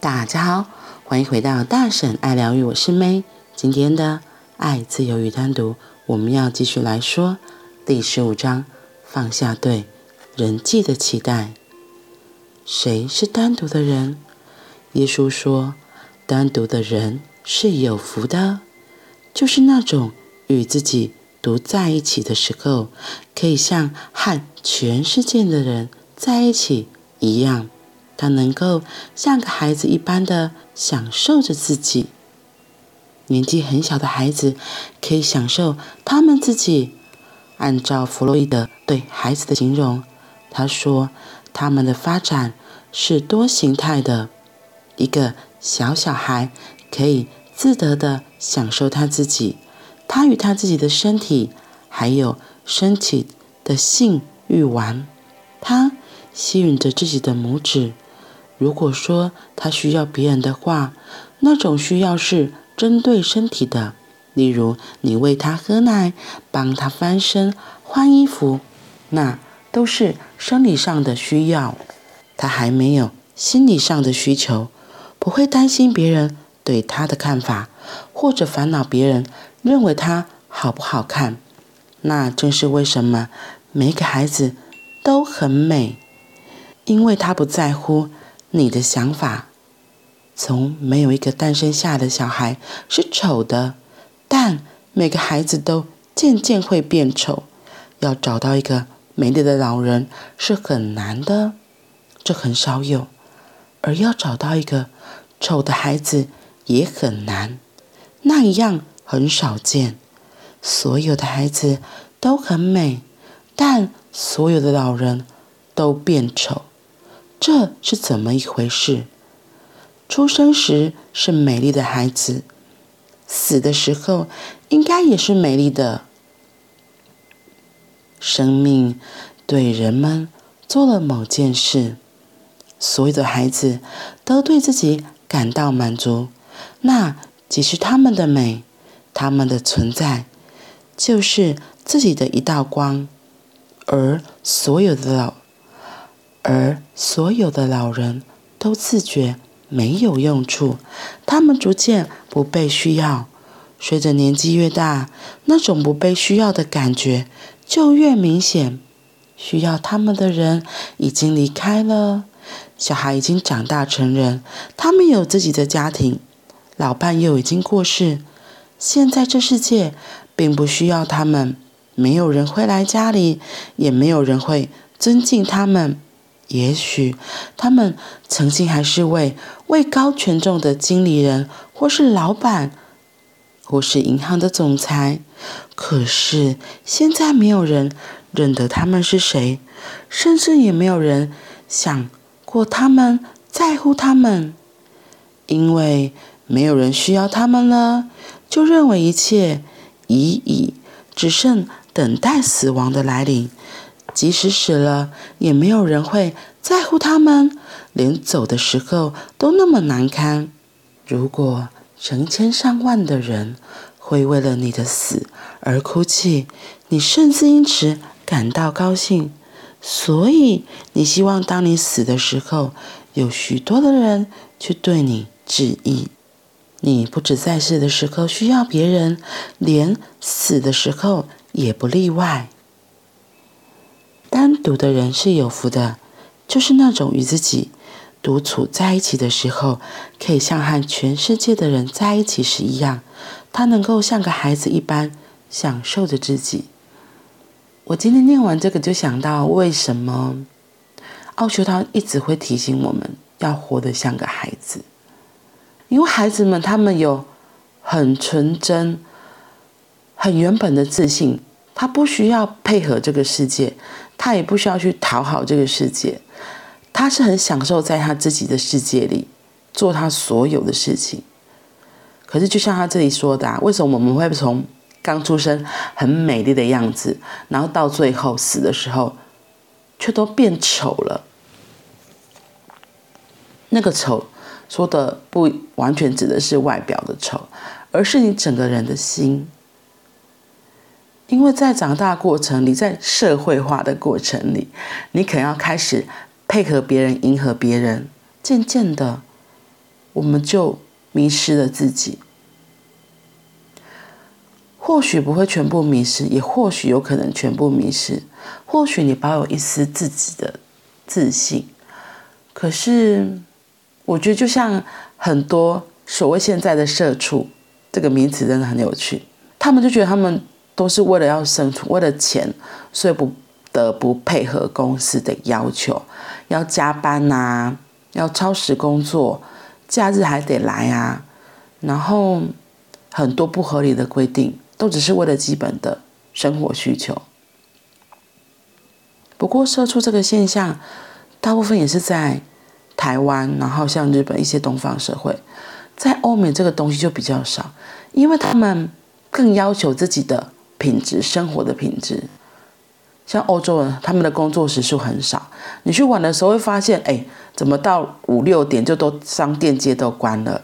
大家好，欢迎回到大婶爱疗愈，我是 May。今天的爱、自由与单独，我们要继续来说第十五章：放下对人际的期待。谁是单独的人？耶稣说，单独的人是有福的，就是那种与自己独在一起的时候，可以像和全世界的人在一起一样。他能够像个孩子一般的享受着自己。年纪很小的孩子可以享受他们自己。按照弗洛伊德对孩子的形容，他说他们的发展是多形态的。一个小小孩可以自得的享受他自己，他与他自己的身体还有身体的性欲玩，他吸吮着自己的拇指。如果说他需要别人的话，那种需要是针对身体的，例如你喂他喝奶、帮他翻身、换衣服，那都是生理上的需要。他还没有心理上的需求，不会担心别人对他的看法，或者烦恼别人认为他好不好看。那正是为什么每个孩子都很美，因为他不在乎。你的想法，从没有一个诞生下的小孩是丑的，但每个孩子都渐渐会变丑。要找到一个美丽的老人是很难的，这很少有；而要找到一个丑的孩子也很难，那一样很少见。所有的孩子都很美，但所有的老人都变丑。这是怎么一回事？出生时是美丽的孩子，死的时候应该也是美丽的。生命对人们做了某件事，所有的孩子都对自己感到满足。那即是他们的美，他们的存在就是自己的一道光，而所有的老。而所有的老人都自觉没有用处，他们逐渐不被需要。随着年纪越大，那种不被需要的感觉就越明显。需要他们的人已经离开了，小孩已经长大成人，他们有自己的家庭，老伴又已经过世。现在这世界并不需要他们，没有人会来家里，也没有人会尊敬他们。也许他们曾经还是位位高权重的经理人，或是老板，或是银行的总裁。可是现在没有人认得他们是谁，甚至也没有人想过他们，在乎他们，因为没有人需要他们了，就认为一切已矣，只剩等待死亡的来临。即使死了，也没有人会在乎他们，连走的时候都那么难堪。如果成千上万的人会为了你的死而哭泣，你甚至因此感到高兴。所以，你希望当你死的时候，有许多的人去对你致意。你不止在世的时候需要别人，连死的时候也不例外。单独的人是有福的，就是那种与自己独处在一起的时候，可以像和全世界的人在一起时一样，他能够像个孩子一般享受着自己。我今天念完这个，就想到为什么奥修他一直会提醒我们要活得像个孩子，因为孩子们他们有很纯真、很原本的自信，他不需要配合这个世界。他也不需要去讨好这个世界，他是很享受在他自己的世界里做他所有的事情。可是，就像他这里说的啊，为什么我们会从刚出生很美丽的样子，然后到最后死的时候，却都变丑了？那个丑说的不完全指的是外表的丑，而是你整个人的心。因为在长大过程里，在社会化的过程里，你可能要开始配合别人、迎合别人，渐渐的，我们就迷失了自己。或许不会全部迷失，也或许有可能全部迷失。或许你保有一丝自己的自信，可是我觉得就像很多所谓现在的社畜，这个名词真的很有趣。他们就觉得他们都是为了要生存，为了钱，所以不得不配合公司的要求，要加班呐、要超时工作，假日还得来啊，然后很多不合理的规定。都只是为了基本的生活需求。不过，社畜这个现象，大部分也是在台湾，然后像日本一些东方社会，在欧美这个东西就比较少，因为他们更要求自己的品质，生活的品质。像欧洲人，他们的工作时数很少，你去玩的时候会发现，哎，怎么到五六点就都商店街都关了，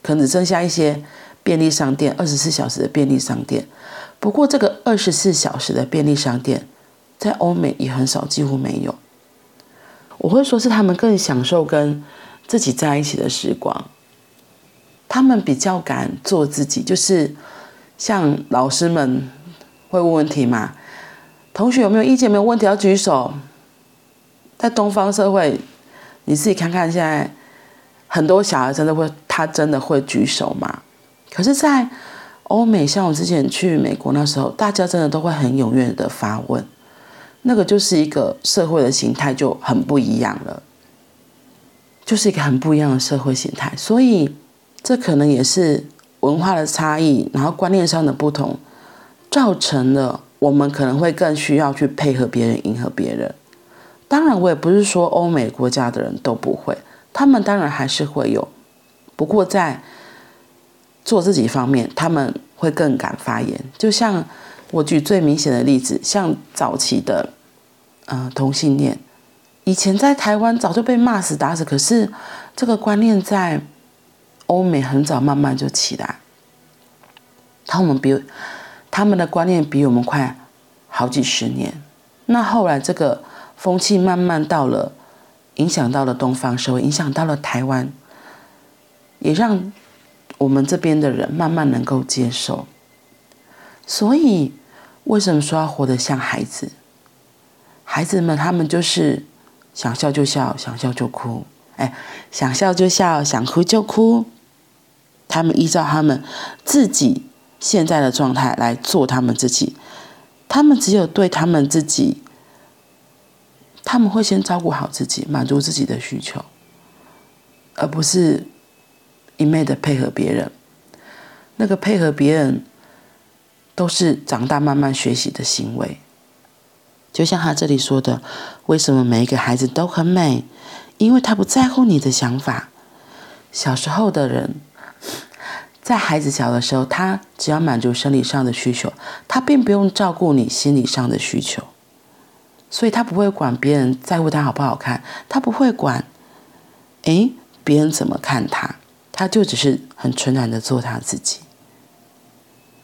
可能只剩下一些。便利商店，二十四小时的便利商店。不过，这个二十四小时的便利商店在欧美也很少，几乎没有。我会说是他们更享受跟自己在一起的时光，他们比较敢做自己。就是像老师们会问问题嘛，同学有没有意见？没有问题要举手。在东方社会，你自己看看，现在很多小孩真的会，他真的会举手吗？可是，在欧美，像我之前去美国那时候，大家真的都会很踊跃的发问，那个就是一个社会的形态就很不一样了，就是一个很不一样的社会形态。所以，这可能也是文化的差异，然后观念上的不同，造成了我们可能会更需要去配合别人、迎合别人。当然，我也不是说欧美国家的人都不会，他们当然还是会有，不过在。做自己方面，他们会更敢发言。就像我举最明显的例子，像早期的，呃，同性恋，以前在台湾早就被骂死打死，可是这个观念在欧美很早慢慢就起来。他们比他们的观念比我们快好几十年。那后来这个风气慢慢到了，影响到了东方社会，影响到了台湾，也让。我们这边的人慢慢能够接受，所以为什么说要活得像孩子？孩子们他们就是想笑就笑，想笑就哭，哎，想笑就笑，想哭就哭。他们依照他们自己现在的状态来做他们自己。他们只有对他们自己，他们会先照顾好自己，满足自己的需求，而不是。一昧的配合别人，那个配合别人都是长大慢慢学习的行为。就像他这里说的，为什么每一个孩子都很美？因为他不在乎你的想法。小时候的人，在孩子小的时候，他只要满足生理上的需求，他并不用照顾你心理上的需求，所以他不会管别人在乎他好不好看，他不会管，诶，别人怎么看他。他就只是很纯然的做他自己，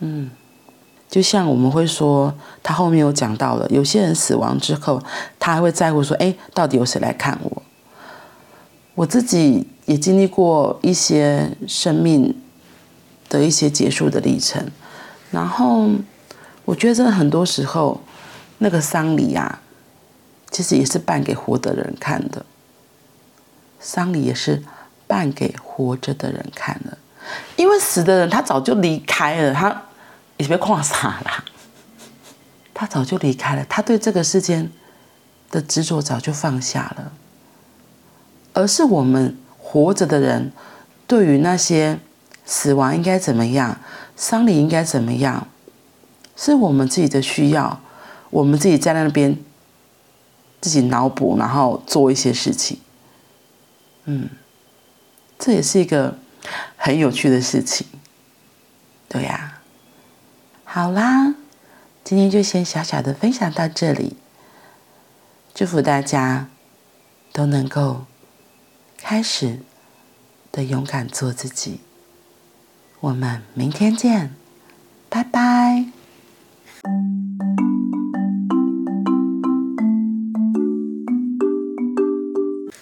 嗯，就像我们会说，他后面有讲到了，有些人死亡之后，他还会在乎说，哎，到底有谁来看我？我自己也经历过一些生命的一些结束的历程，然后我觉得真的很多时候，那个丧礼啊，其实也是办给活的人看的，丧礼也是。办给活着的人看的，因为死的人他早就离开了，他也被矿傻了，他早就离开了，他对这个世间的执着早就放下了，而是我们活着的人，对于那些死亡应该怎么样，丧礼应该怎么样，是我们自己的需要，我们自己在那边自己脑补，然后做一些事情，嗯。这也是一个很有趣的事情，对呀。好啦，今天就先小小的分享到这里。祝福大家都能够开始的勇敢做自己。我们明天见，拜拜。